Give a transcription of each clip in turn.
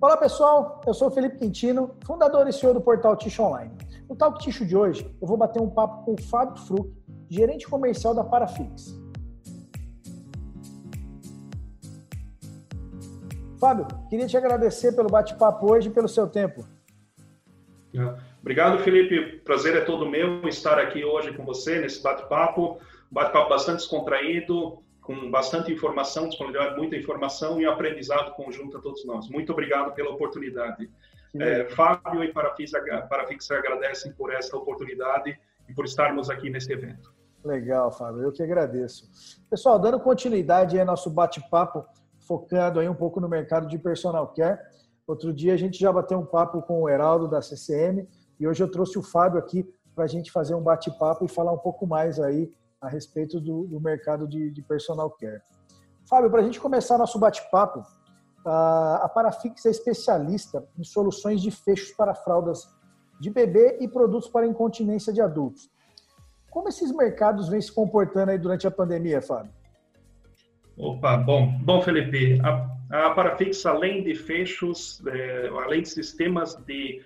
Olá pessoal, eu sou o Felipe Quintino, fundador e CEO do portal Ticho Online. No Talk Ticho de hoje, eu vou bater um papo com o Fábio Fruc, gerente comercial da Parafix. Fábio, queria te agradecer pelo bate-papo hoje e pelo seu tempo. Obrigado, Felipe. Prazer é todo meu estar aqui hoje com você nesse bate-papo. Bate-papo bastante descontraído, com bastante informação, disponibilidade muita informação e aprendizado conjunto a todos nós. Muito obrigado pela oportunidade. É, Fábio e Parafix, Parafix agradecem por essa oportunidade e por estarmos aqui nesse evento. Legal, Fábio. Eu que agradeço. Pessoal, dando continuidade ao nosso bate-papo, focando aí um pouco no mercado de personal care. Outro dia a gente já bateu um papo com o Heraldo da CCM e hoje eu trouxe o Fábio aqui para a gente fazer um bate-papo e falar um pouco mais aí a respeito do, do mercado de, de, personal care. Fábio, para a gente começar nosso bate-papo, a Parafix é especialista em soluções de fechos para fraldas de bebê e produtos para incontinência de adultos. Como esses mercados vêm se comportando aí durante a pandemia, Fábio? Opa, bom, bom Felipe, a, a Parafix, além de fechos, é, além de sistemas de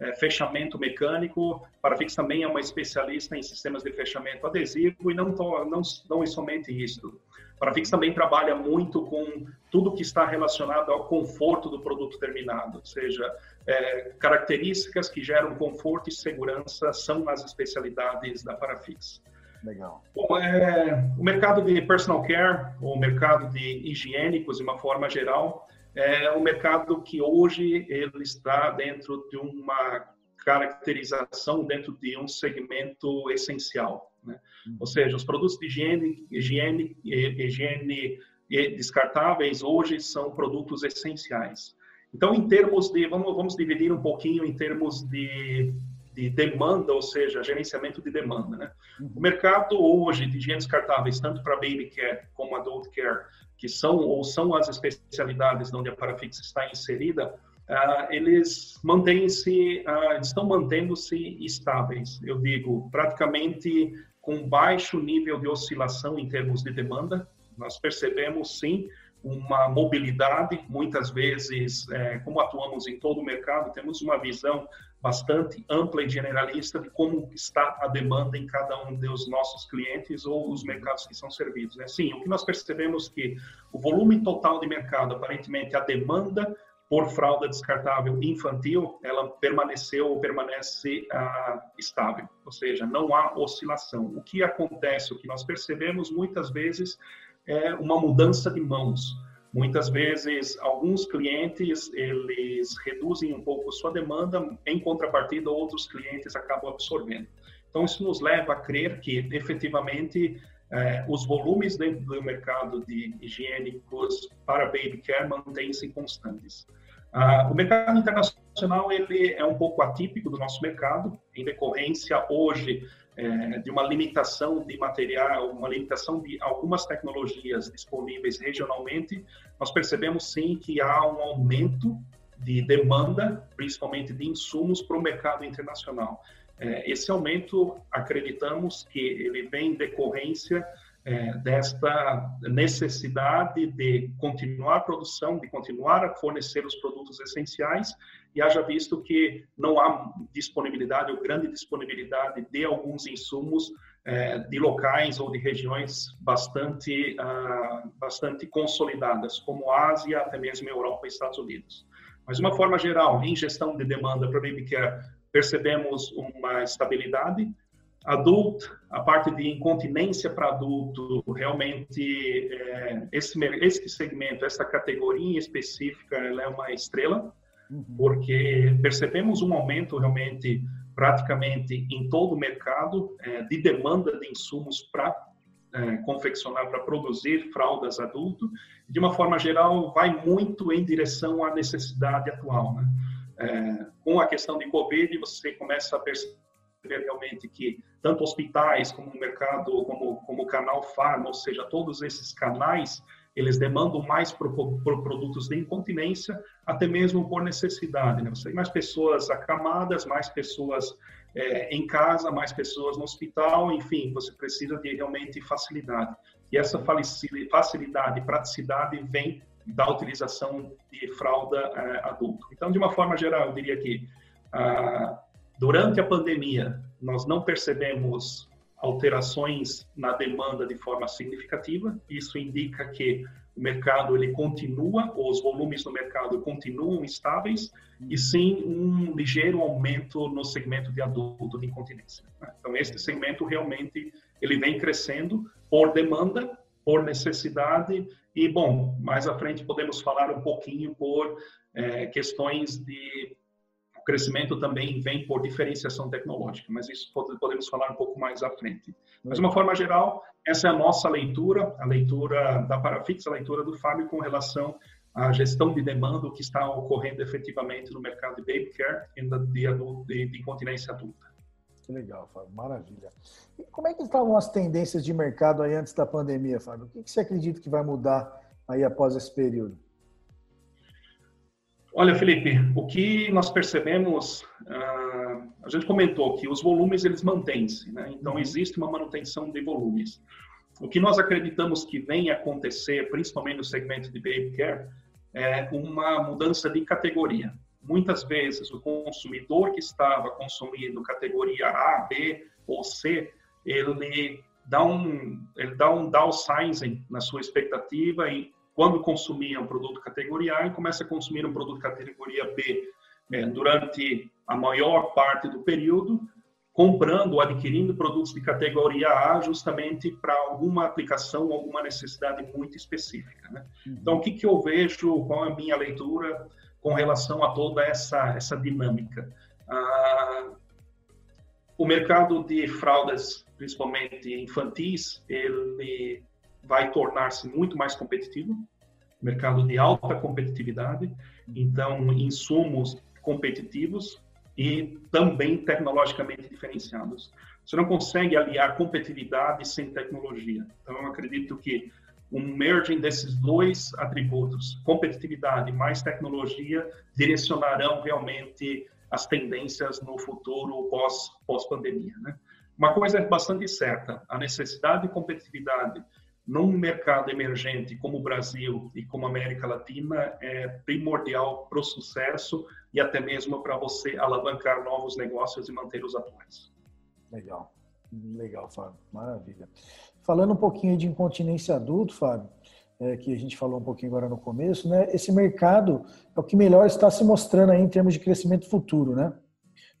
é, fechamento mecânico. Parafix também é uma especialista em sistemas de fechamento adesivo e não, não, não é somente isso. Parafix também trabalha muito com tudo que está relacionado ao conforto do produto terminado, ou seja, é, características que geram conforto e segurança são as especialidades da Parafix. Legal. Bom, é, o mercado de personal care, o mercado de higiênicos, de uma forma geral, é um mercado que hoje ele está dentro de uma caracterização dentro de um segmento essencial, né? Uhum. Ou seja, os produtos de higiene, higiene, higiene descartáveis hoje são produtos essenciais. Então, em termos de, vamos, vamos dividir um pouquinho em termos de, de demanda, ou seja, gerenciamento de demanda. Né? Uhum. O mercado hoje de higiene descartáveis, tanto para baby care como adult care, que são ou são as especialidades onde a Parafix está inserida, uh, eles mantêm-se, uh, estão mantendo-se estáveis. Eu digo, praticamente com baixo nível de oscilação em termos de demanda. Nós percebemos sim uma mobilidade, muitas vezes, é, como atuamos em todo o mercado, temos uma visão bastante ampla e generalista de como está a demanda em cada um dos nossos clientes ou os mercados que são servidos. Né? Sim, o que nós percebemos que o volume total de mercado, aparentemente a demanda por fralda descartável infantil, ela permaneceu ou permanece ah, estável, ou seja, não há oscilação. O que acontece, o que nós percebemos muitas vezes é uma mudança de mãos. Muitas vezes, alguns clientes, eles reduzem um pouco sua demanda, em contrapartida, outros clientes acabam absorvendo. Então, isso nos leva a crer que, efetivamente, eh, os volumes dentro do mercado de higiênicos para baby care mantêm-se constantes. Ah, o mercado internacional ele é um pouco atípico do nosso mercado, em decorrência hoje é, de uma limitação de material, uma limitação de algumas tecnologias disponíveis regionalmente, nós percebemos sim que há um aumento de demanda, principalmente de insumos para o mercado internacional. É, esse aumento, acreditamos que ele vem em decorrência é, desta necessidade de continuar a produção, de continuar a fornecer os produtos essenciais, e haja visto que não há disponibilidade ou grande disponibilidade de alguns insumos é, de locais ou de regiões bastante, ah, bastante consolidadas, como a Ásia, até mesmo Europa e Estados Unidos. Mas, de uma forma geral, em gestão de demanda para care, percebemos uma estabilidade, adulto, a parte de incontinência para adulto, realmente é, esse, esse segmento, essa categoria específica, ela é uma estrela. Porque percebemos um aumento realmente praticamente em todo o mercado é, de demanda de insumos para é, confeccionar, para produzir fraldas adulto. De uma forma geral, vai muito em direção à necessidade atual. Né? É, com a questão de Covid, você começa a perceber realmente que tanto hospitais como o mercado, como, como o canal farma, ou seja, todos esses canais, eles demandam mais por, por produtos de incontinência, até mesmo por necessidade. Né? Você tem mais pessoas acamadas, mais pessoas é, em casa, mais pessoas no hospital, enfim, você precisa de realmente facilidade. E essa facilidade praticidade vem da utilização de fralda uh, adulto. Então, de uma forma geral, eu diria que uh, durante a pandemia nós não percebemos alterações na demanda de forma significativa. Isso indica que o mercado ele continua, os volumes no mercado continuam estáveis, e sim um ligeiro aumento no segmento de adulto de incontinência. Né? Então, este segmento realmente ele vem crescendo por demanda, por necessidade, e, bom, mais à frente podemos falar um pouquinho por é, questões de crescimento também vem por diferenciação tecnológica, mas isso podemos falar um pouco mais à frente. Mas, de uma forma geral, essa é a nossa leitura, a leitura da Parafix, a leitura do Fábio com relação à gestão de demanda, que está ocorrendo efetivamente no mercado de baby care e de, de, de incontinência adulta. Que legal, Fábio, maravilha. E como é que estavam as tendências de mercado aí antes da pandemia, Fábio? O que você acredita que vai mudar aí após esse período? Olha, Felipe, o que nós percebemos, uh, a gente comentou que os volumes eles mantêm-se, né? então uhum. existe uma manutenção de volumes. O que nós acreditamos que vem acontecer, principalmente no segmento de baby care, é uma mudança de categoria. Muitas vezes o consumidor que estava consumindo categoria A, B ou C, ele dá um, ele dá um downsizing na sua expectativa e quando consumia um produto categoria A e começa a consumir um produto categoria B é, durante a maior parte do período, comprando ou adquirindo produtos de categoria A justamente para alguma aplicação, alguma necessidade muito específica. Né? Uhum. Então, o que, que eu vejo, qual é a minha leitura com relação a toda essa, essa dinâmica? Ah, o mercado de fraldas, principalmente infantis, ele vai tornar-se muito mais competitivo, mercado de alta competitividade, então insumos competitivos e também tecnologicamente diferenciados. Você não consegue aliar competitividade sem tecnologia. Então eu acredito que um merging desses dois atributos, competitividade mais tecnologia, direcionarão realmente as tendências no futuro pós pós pandemia, né? Uma coisa é bastante certa, a necessidade de competitividade num mercado emergente como o Brasil e como a América Latina é primordial para o sucesso e até mesmo para você alavancar novos negócios e manter os atuais. Legal, legal, Fábio, maravilha. Falando um pouquinho de incontinência adulto, Fábio, é, que a gente falou um pouquinho agora no começo, né? Esse mercado é o que melhor está se mostrando aí em termos de crescimento futuro, né?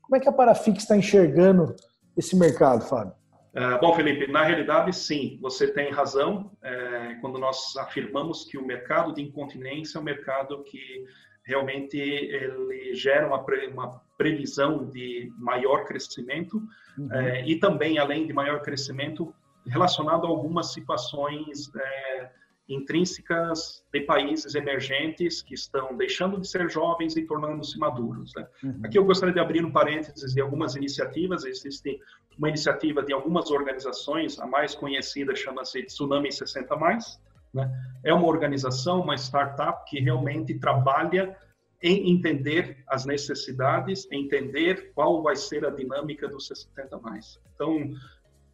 Como é que a Parafix está enxergando esse mercado, Fábio? Uh, bom, Felipe, na realidade, sim, você tem razão é, quando nós afirmamos que o mercado de incontinência é um mercado que realmente ele gera uma, pre, uma previsão de maior crescimento uhum. é, e também, além de maior crescimento, relacionado a algumas situações é, intrínsecas de países emergentes que estão deixando de ser jovens e tornando-se maduros. Né? Uhum. Aqui eu gostaria de abrir um parênteses de algumas iniciativas. Existe uma iniciativa de algumas organizações, a mais conhecida chama-se Tsunami 60 Mais. Né? É uma organização, uma startup que realmente trabalha em entender as necessidades, entender qual vai ser a dinâmica dos 60 mais. Então,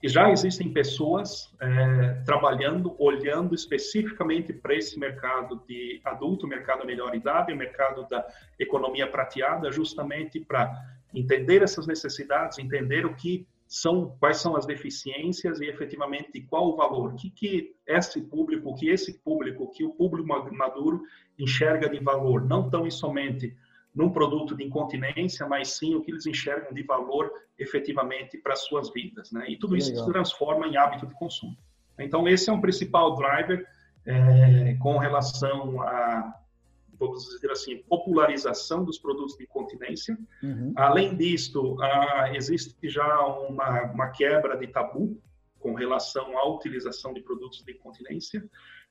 e já existem pessoas é, trabalhando, olhando especificamente para esse mercado de adulto, mercado melhor idade, mercado da economia prateada, justamente para entender essas necessidades, entender o que são, quais são as deficiências e efetivamente qual o valor, o que, que esse público, que esse público, que o público maduro enxerga de valor, não tão somente num produto de incontinência, mas sim o que eles enxergam de valor efetivamente para suas vidas, né? E tudo isso Legal. se transforma em hábito de consumo. Então esse é um principal driver é, com relação a vamos dizer assim, popularização dos produtos de incontinência. Uhum. Além disto, ah, existe já uma, uma quebra de tabu com relação à utilização de produtos de incontinência.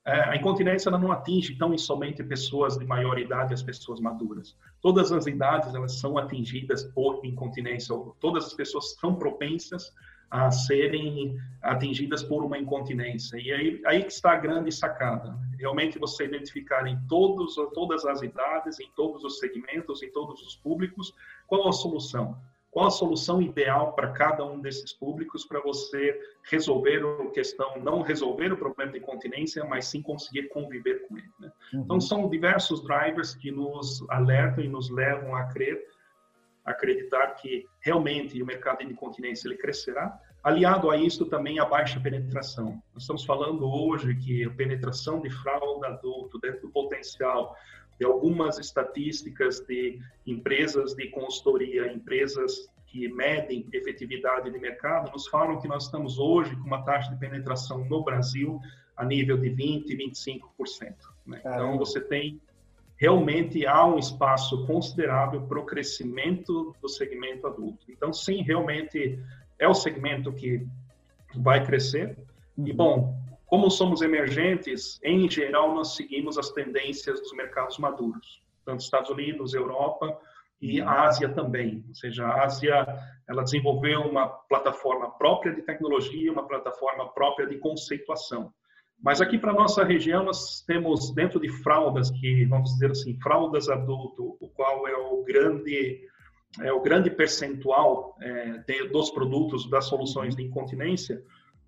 É, a incontinência ela não atinge tão somente pessoas de maior idade, as pessoas maduras. Todas as idades elas são atingidas por incontinência. Todas as pessoas são propensas a serem atingidas por uma incontinência. E aí, aí que está a grande sacada. Realmente você identificar em todos, todas as idades, em todos os segmentos, em todos os públicos, qual a solução. Qual a solução ideal para cada um desses públicos para você resolver a questão, não resolver o problema de incontinência, mas sim conseguir conviver com ele. Né? Uhum. Então, são diversos drivers que nos alertam e nos levam a crer, acreditar que realmente o mercado de incontinência ele crescerá. Aliado a isso também a baixa penetração. Nós estamos falando hoje que a penetração de fralda adulto dentro do potencial de algumas estatísticas de empresas de consultoria, empresas que medem efetividade de mercado, nos falam que nós estamos hoje com uma taxa de penetração no Brasil a nível de 20%, 25%. Né? Então, você tem realmente há um espaço considerável para o crescimento do segmento adulto. Então, sim, realmente é o segmento que vai crescer. E, uhum. bom, como somos emergentes, em geral, nós seguimos as tendências dos mercados maduros, tanto Estados Unidos, Europa e Ásia também. Ou seja, a Ásia ela desenvolveu uma plataforma própria de tecnologia, uma plataforma própria de conceituação. Mas aqui para nossa região nós temos dentro de fraldas que vamos dizer assim fraldas adulto, o qual é o grande é o grande percentual é, de, dos produtos das soluções de incontinência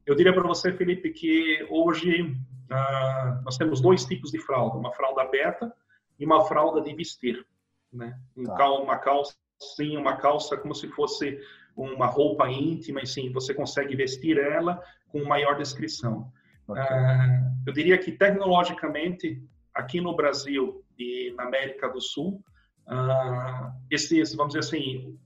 eu diria para você, Felipe, que hoje ah, nós temos dois tipos de fralda: uma fralda aberta e uma fralda de vestir. Né? Um tá. Uma calça, sim, uma calça como se fosse uma roupa íntima, e sim, você consegue vestir ela com maior descrição. Okay. Ah, eu diria que tecnologicamente, aqui no Brasil e na América do Sul, ah, esses, vamos dizer assim,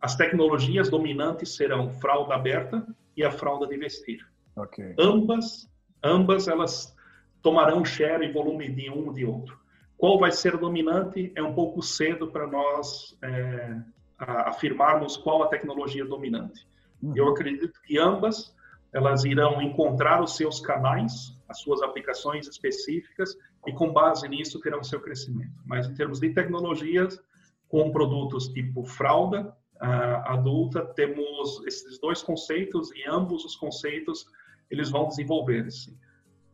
as tecnologias dominantes serão fralda aberta e a fralda de vestir. Okay. Ambas, ambas elas tomarão share e volume de um de outro. Qual vai ser dominante é um pouco cedo para nós é, afirmarmos qual a tecnologia dominante. Uhum. Eu acredito que ambas elas irão encontrar os seus canais, as suas aplicações específicas e com base nisso terão seu crescimento. Mas em termos de tecnologias, com produtos tipo fralda, adulta, temos esses dois conceitos e ambos os conceitos eles vão desenvolver-se.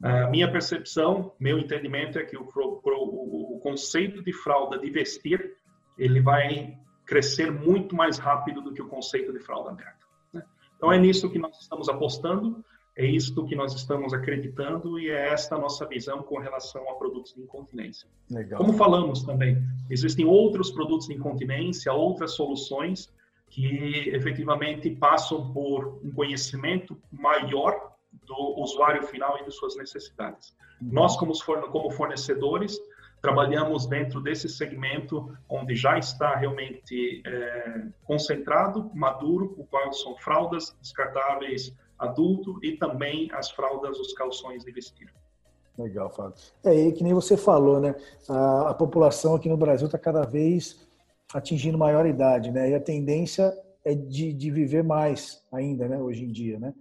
Uh, minha percepção, meu entendimento é que o, o, conceito de fralda de vestir ele vai crescer muito mais rápido do que o conceito de fralda aberta. Né? Então é nisso que nós estamos apostando. É isto que nós estamos acreditando e é esta a nossa visão com relação a produtos de incontinência. Legal. Como falamos também, existem outros produtos de incontinência, outras soluções que efetivamente passam por um conhecimento maior do usuário final e de suas necessidades. Uhum. Nós, como fornecedores, trabalhamos dentro desse segmento onde já está realmente é, concentrado, maduro, o qual são fraldas descartáveis adulto e também as fraldas, os calções de vestir. Legal, Fábio. É aí que nem você falou, né? A, a população aqui no Brasil está cada vez atingindo maior idade, né? E a tendência é de, de viver mais ainda, né? Hoje em dia, né?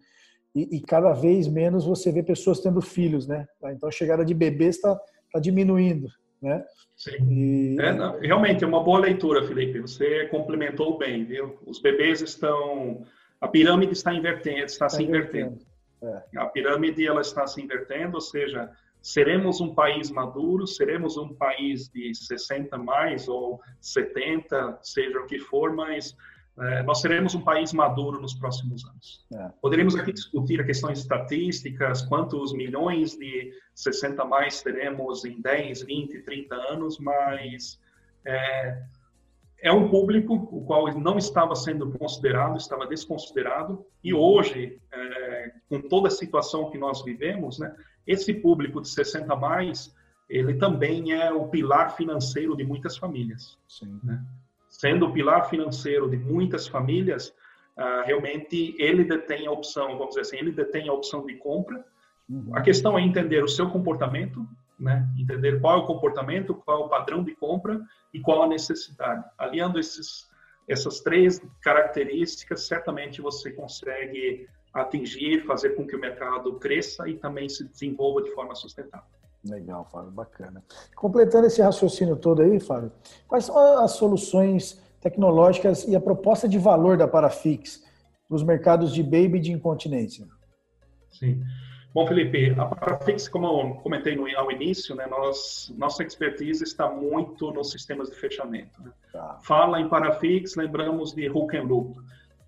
E, e, cada vez menos você vê pessoas tendo filhos, né? Então a chegada de bebês está tá diminuindo, né? Sim. E... É, não, realmente é uma boa leitura, Felipe. Você complementou bem, viu? Os bebês estão, a pirâmide está invertendo, está, está se invertendo. invertendo. É. A pirâmide ela está se invertendo, ou seja, seremos um país maduro, seremos um país de 60 mais ou 70, seja o que for, mas é, nós seremos um país maduro nos próximos anos. É. Poderíamos aqui discutir a questões estatísticas, quantos milhões de 60 mais teremos em 10, 20, 30 anos, mas é, é um público o qual não estava sendo considerado, estava desconsiderado, e hoje, é, com toda a situação que nós vivemos, né, esse público de 60 mais, ele também é o pilar financeiro de muitas famílias. Né? Sendo o pilar financeiro de muitas famílias, uh, realmente ele detém a opção, vamos dizer assim, ele detém a opção de compra. Uhum. A questão é entender o seu comportamento, né? entender qual é o comportamento, qual é o padrão de compra e qual a necessidade. Aliando esses, essas três características, certamente você consegue atingir, fazer com que o mercado cresça e também se desenvolva de forma sustentável. Legal, Fábio, bacana. Completando esse raciocínio todo aí, Fábio, quais são as soluções tecnológicas e a proposta de valor da Parafix para os mercados de baby e de incontinência? Sim. Bom, Felipe, a Parafix, como eu comentei no, ao início, né, nós, nossa expertise está muito nos sistemas de fechamento. Né? Tá. Fala em Parafix, lembramos de hook and loop.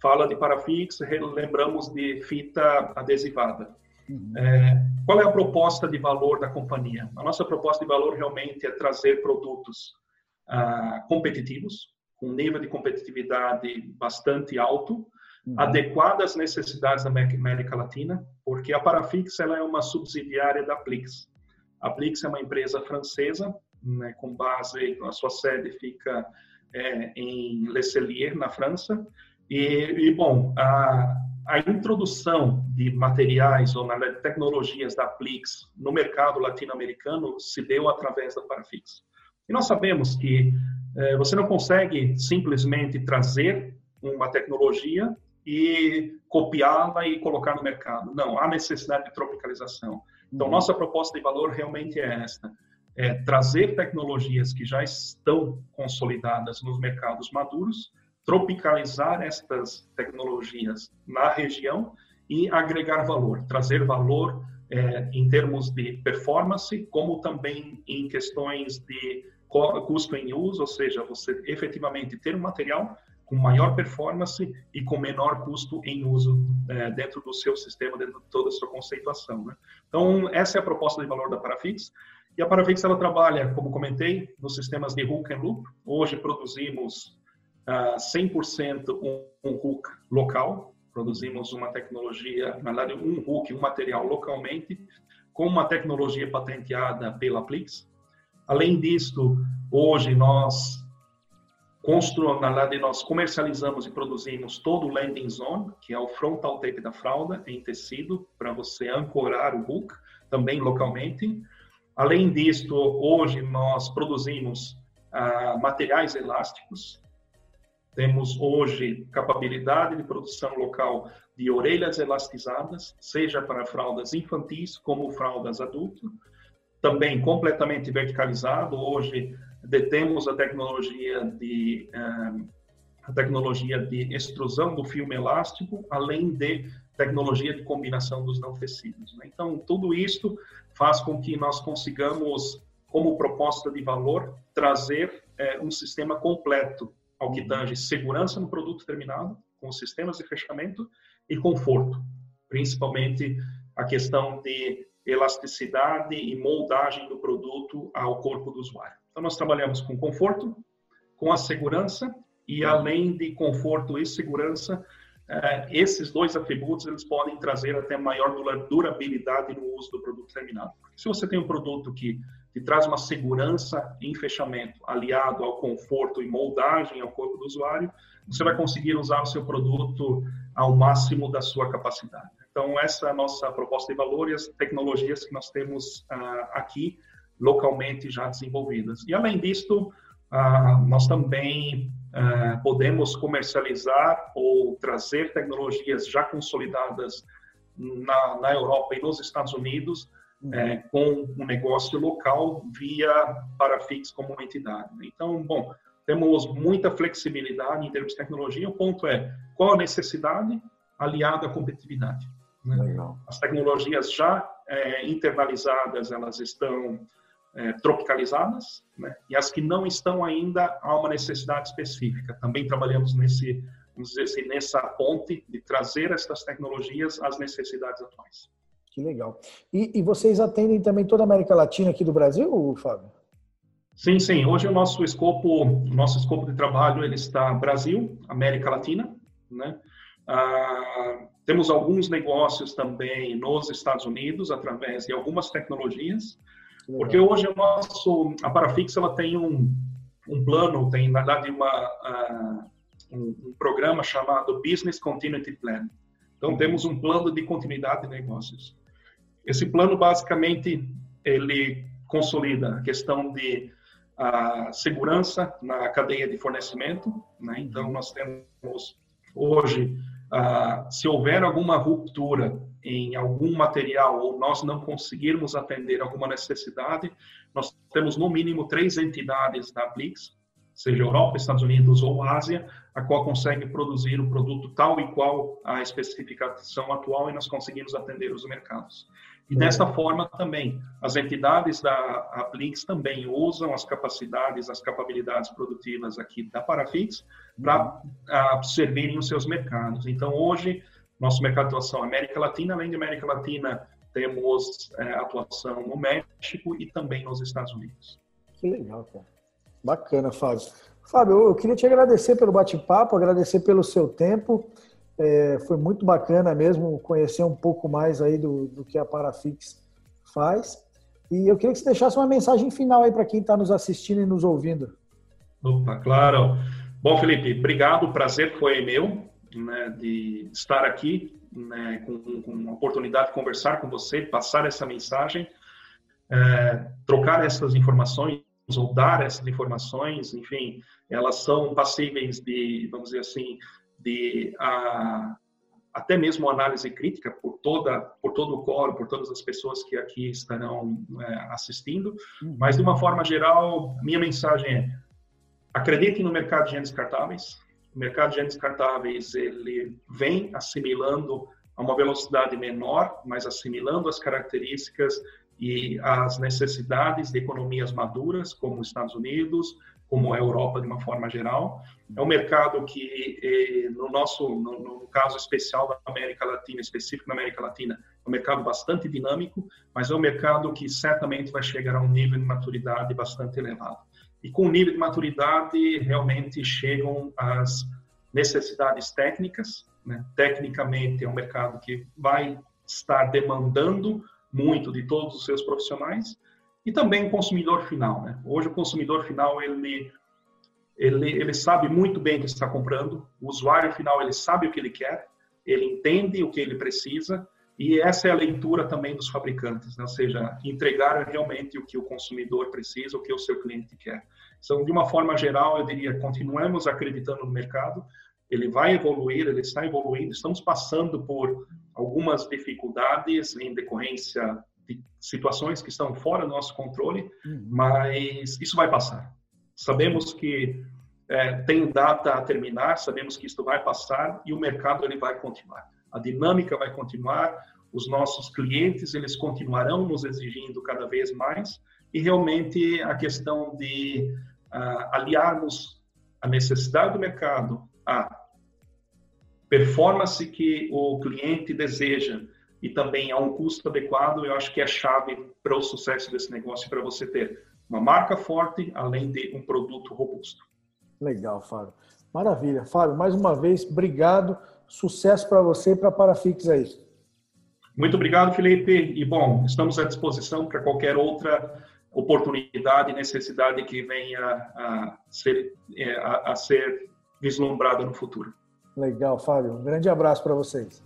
Fala de Parafix, lembramos de fita adesivada. Uhum. É, qual é a proposta de valor da companhia? A nossa proposta de valor realmente é trazer produtos ah, competitivos, com nível de competitividade bastante alto, uhum. adequado às necessidades da América Latina, porque a Parafix ela é uma subsidiária da Plix. A Plix é uma empresa francesa, né, com base, a sua sede fica é, em Le Cellier, na França. E, e bom, a, a introdução de materiais ou tecnologias da Plix no mercado latino-americano se deu através da Parafix. E nós sabemos que é, você não consegue simplesmente trazer uma tecnologia e copiá-la e colocar no mercado. Não, há necessidade de tropicalização. Então, uhum. nossa proposta de valor realmente é esta: é trazer tecnologias que já estão consolidadas nos mercados maduros, tropicalizar estas tecnologias na região e agregar valor, trazer valor é, em termos de performance, como também em questões de custo em uso, ou seja, você efetivamente ter um material com maior performance e com menor custo em uso é, dentro do seu sistema, dentro de toda a sua conceituação. Né? Então, essa é a proposta de valor da Parafix. E a Parafix ela trabalha, como comentei, nos sistemas de hook and loop. Hoje produzimos 100% um, um hook local, produzimos uma tecnologia, na verdade, um hook, um material localmente, com uma tecnologia patenteada pela Plix. Além disso, hoje nós constru... na verdade, nós comercializamos e produzimos todo o landing zone, que é o frontal tape da fralda em tecido, para você ancorar o hook, também localmente. Além disso, hoje nós produzimos ah, materiais elásticos. Temos hoje capacidade de produção local de orelhas elastizadas, seja para fraldas infantis como fraldas adultas. Também completamente verticalizado. Hoje detemos a tecnologia de eh, a tecnologia de extrusão do filme elástico, além de tecnologia de combinação dos não tecidos. Né? Então, tudo isso faz com que nós consigamos, como proposta de valor, trazer é, um sistema completo ao que tange segurança no produto terminado, com sistemas de fechamento e conforto, principalmente a questão de elasticidade e moldagem do produto ao corpo do usuário. Então, nós trabalhamos com conforto, com a segurança e, além de conforto e segurança, eh, esses dois atributos eles podem trazer até maior durabilidade no uso do produto terminado. Porque se você tem um produto que, que traz uma segurança em fechamento aliado ao conforto e moldagem ao corpo do usuário, você vai conseguir usar o seu produto ao máximo da sua capacidade. Então, essa é a nossa proposta de valor e as tecnologias que nós temos uh, aqui localmente já desenvolvidas. E além disto, ah, nós também ah, podemos comercializar ou trazer tecnologias já consolidadas na, na Europa e nos Estados Unidos uhum. é, com um negócio local via Parafix como uma entidade. Então, bom, temos muita flexibilidade em termos de tecnologia. O ponto é qual a necessidade aliada à competitividade. Né? As tecnologias já é, internalizadas, elas estão é, tropicalizadas, né? e as que não estão ainda há uma necessidade específica. Também trabalhamos nesse, vamos dizer assim, nessa ponte de trazer essas tecnologias às necessidades atuais. Que legal. E, e vocês atendem também toda a América Latina aqui do Brasil, Fábio? Sim, sim. Hoje o nosso escopo, nosso escopo de trabalho ele está Brasil, América Latina, né? Ah, temos alguns negócios também nos Estados Unidos através de algumas tecnologias porque hoje o nosso, a Parafix ela tem um, um plano, tem na verdade uma, uh, um, um, programa chamado Business Continuity Plan. Então temos um plano de continuidade de negócios. Esse plano basicamente ele consolida a questão de uh, segurança na cadeia de fornecimento. Né? Então nós temos hoje, uh, se houver alguma ruptura em algum material ou nós não conseguirmos atender alguma necessidade, nós temos no mínimo três entidades da Blix seja Europa, Estados Unidos ou Ásia, a qual consegue produzir o produto tal e qual a especificação atual e nós conseguimos atender os mercados. E desta forma também, as entidades da Aplix também usam as capacidades, as capacidades produtivas aqui da Parafix para servirem os seus mercados. Então, hoje, nosso mercado de atuação é América Latina, além de América Latina, temos é, atuação no México e também nos Estados Unidos. Que legal, cara. Bacana, Fábio. Fábio, eu queria te agradecer pelo bate-papo, agradecer pelo seu tempo. É, foi muito bacana mesmo conhecer um pouco mais aí do, do que a Parafix faz. E eu queria que você deixasse uma mensagem final aí para quem está nos assistindo e nos ouvindo. Opa, claro. Bom, Felipe, obrigado. O prazer foi meu né, de estar aqui né, com, com a oportunidade de conversar com você, passar essa mensagem, é, trocar essas informações ou dar essas informações, enfim, elas são passíveis de, vamos dizer assim, de a, até mesmo análise crítica por toda por todo o coro, por todas as pessoas que aqui estarão é, assistindo, uhum. mas de uma forma geral, minha mensagem é: acreditem no mercado de genes descartáveis. O mercado de genes descartáveis ele vem assimilando a uma velocidade menor, mas assimilando as características e as necessidades de economias maduras, como os Estados Unidos, como a Europa de uma forma geral. É um mercado que, eh, no nosso, no, no, caso especial da América Latina, específico na América Latina, é um mercado bastante dinâmico, mas é um mercado que certamente vai chegar a um nível de maturidade bastante elevado. E com o nível de maturidade, realmente chegam as necessidades técnicas. Né? Tecnicamente, é um mercado que vai estar demandando muito de todos os seus profissionais e também o consumidor final. Né? Hoje o consumidor final ele, ele ele sabe muito bem o que está comprando. O usuário final ele sabe o que ele quer, ele entende o que ele precisa e essa é a leitura também dos fabricantes, né? ou seja, entregar realmente o que o consumidor precisa, o que o seu cliente quer. Então, de uma forma geral, eu diria, continuemos acreditando no mercado, ele vai evoluir, ele está evoluindo. Estamos passando por algumas dificuldades em decorrência de situações que estão fora do nosso controle, uhum. mas isso vai passar. Sabemos que é, tem data a terminar, sabemos que isso vai passar e o mercado ele vai continuar. A dinâmica vai continuar, os nossos clientes eles continuarão nos exigindo cada vez mais e realmente a questão de uh, aliarmos a necessidade do mercado a performance que o cliente deseja e também a um custo adequado, eu acho que é a chave para o sucesso desse negócio, para você ter uma marca forte, além de um produto robusto. Legal, Fábio. Maravilha. Fábio, mais uma vez, obrigado. Sucesso para você e para a Parafix aí. Muito obrigado, Felipe. E, bom, estamos à disposição para qualquer outra oportunidade e necessidade que venha a ser, é, a, a ser vislumbrada no futuro. Legal, Fábio. Um grande abraço para vocês.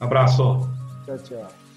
Abraço. 再见。